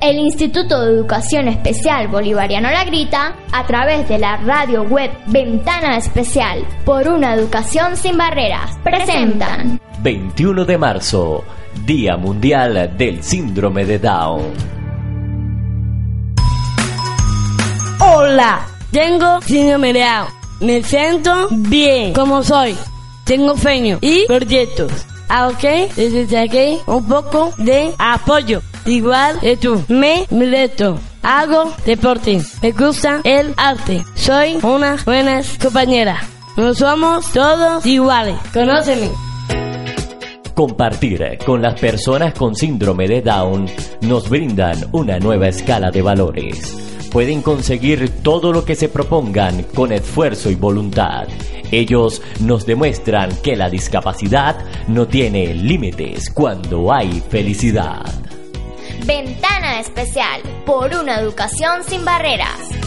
El Instituto de Educación Especial Bolivariano La Grita, a través de la radio web Ventana Especial por una educación sin barreras, presentan 21 de marzo, Día Mundial del Síndrome de Down. Hola, tengo síndrome de Down. Me siento bien como soy. Tengo sueños y proyectos. Ah, ok, necesitaré un poco de apoyo. Igual que tú. Me mileto. Hago deporte. Me gusta el arte. Soy una buena compañera. No somos todos iguales. Conóceme. Compartir con las personas con síndrome de Down nos brindan una nueva escala de valores. Pueden conseguir todo lo que se propongan con esfuerzo y voluntad. Ellos nos demuestran que la discapacidad no tiene límites cuando hay felicidad. Ventana Especial por una educación sin barreras.